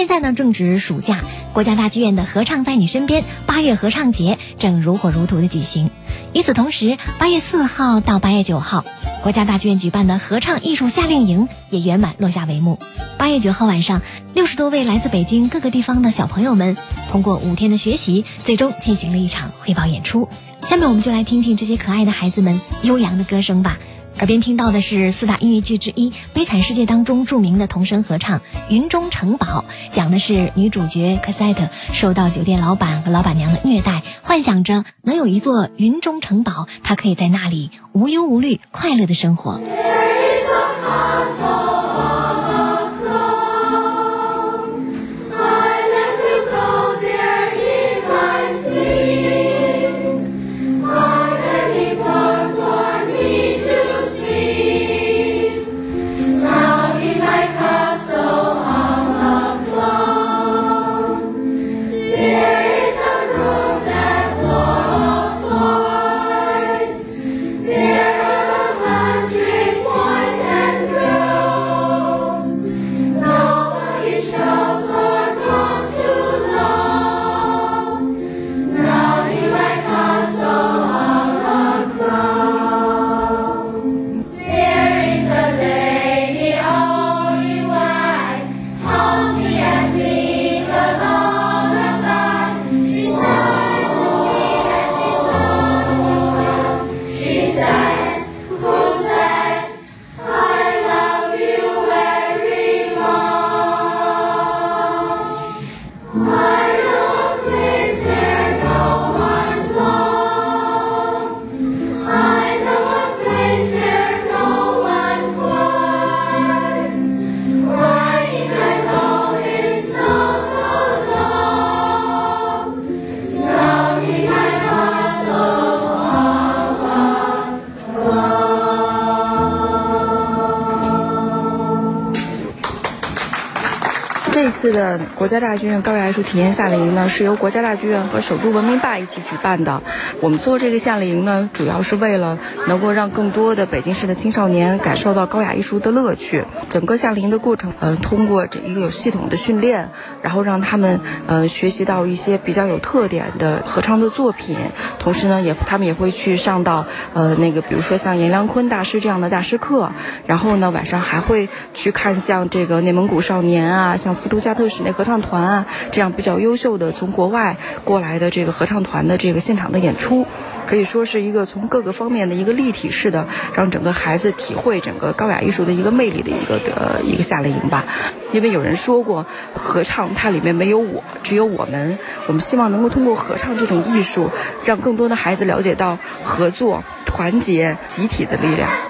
现在呢正值暑假，国家大剧院的“合唱在你身边”八月合唱节正如火如荼的举行。与此同时，八月四号到八月九号，国家大剧院举办的合唱艺术夏令营也圆满落下帷幕。八月九号晚上，六十多位来自北京各个地方的小朋友们，通过五天的学习，最终进行了一场汇报演出。下面我们就来听听这些可爱的孩子们悠扬的歌声吧。耳边听到的是四大音乐剧之一《悲惨世界》当中著名的童声合唱《云中城堡》，讲的是女主角科赛特受到酒店老板和老板娘的虐待，幻想着能有一座云中城堡，她可以在那里无忧无虑、快乐的生活。这次的国家大剧院高雅艺术体验夏令营呢，是由国家大剧院和首都文明坝一起举办的。我们做这个夏令营呢，主要是为了能够让更多的北京市的青少年感受到高雅艺术的乐趣。整个夏令营的过程，呃，通过这一个有系统的训练，然后让他们呃学习到一些比较有特点的合唱的作品。同时呢，也他们也会去上到呃那个，比如说像阎良坤大师这样的大师课。然后呢，晚上还会去看像这个内蒙古少年啊，像斯杜加。特室内合唱团啊，这样比较优秀的从国外过来的这个合唱团的这个现场的演出，可以说是一个从各个方面的一个立体式的，让整个孩子体会整个高雅艺术的一个魅力的一个的一个夏令营吧。因为有人说过，合唱它里面没有我，只有我们。我们希望能够通过合唱这种艺术，让更多的孩子了解到合作、团结、集体的力量。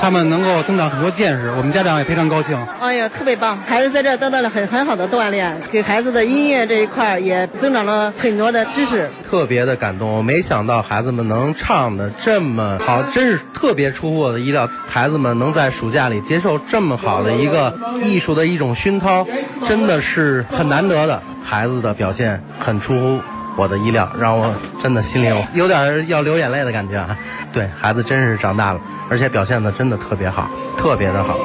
他们能够增长很多见识，我们家长也非常高兴。哎呀，特别棒！孩子在这得到了很很好的锻炼，给孩子的音乐这一块也增长了很多的知识。特别的感动，我没想到孩子们能唱的这么好，真是特别出乎我的意料。孩子们能在暑假里接受这么好的一个艺术的一种熏陶，真的是很难得的。孩子的表现很出乎。我的意料让我真的心里有 有点要流眼泪的感觉啊！对孩子真是长大了，而且表现的真的特别好，特别的好。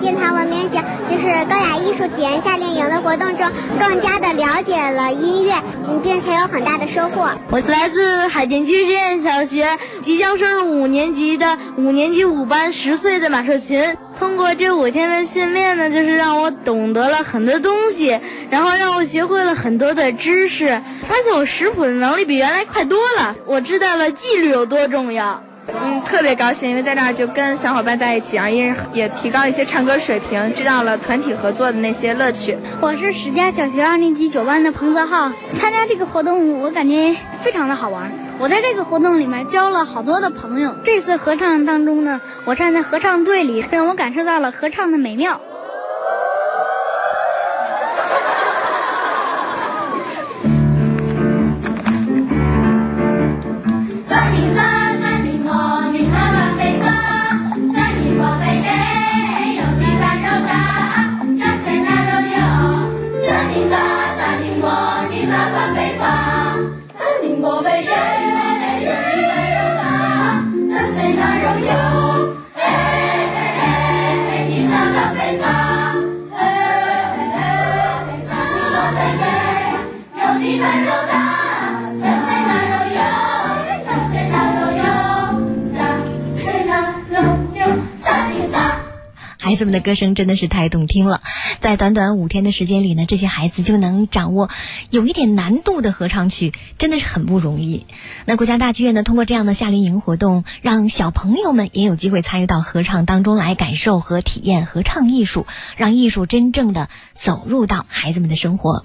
殿堂文明行，就是高雅艺术体验夏令营的活动中，更加的了解了音乐，并且有很大的收获。我来自海淀区实验小学，即将升入五年级的五年级五班十岁的马寿群。通过这五天的训练呢，就是让我懂得了很多东西，然后让我学会了很多的知识，发现我识谱的能力比原来快多了。我知道了纪律有多重要。嗯，特别高兴，因为在这儿就跟小伙伴在一起，啊，也也提高一些唱歌水平，知道了团体合作的那些乐趣。我是石家小学二年级九班的彭泽浩，参加这个活动我感觉非常的好玩。我在这个活动里面交了好多的朋友。这次合唱当中呢，我站在合唱队里，让我感受到了合唱的美妙。孩子们的歌声真的是太动听了，在短短五天的时间里呢，这些孩子就能掌握有一点难度的合唱曲，真的是很不容易。那国家大剧院呢，通过这样的夏令营活动，让小朋友们也有机会参与到合唱当中来，感受和体验合唱艺术，让艺术真正的走入到孩子们的生活。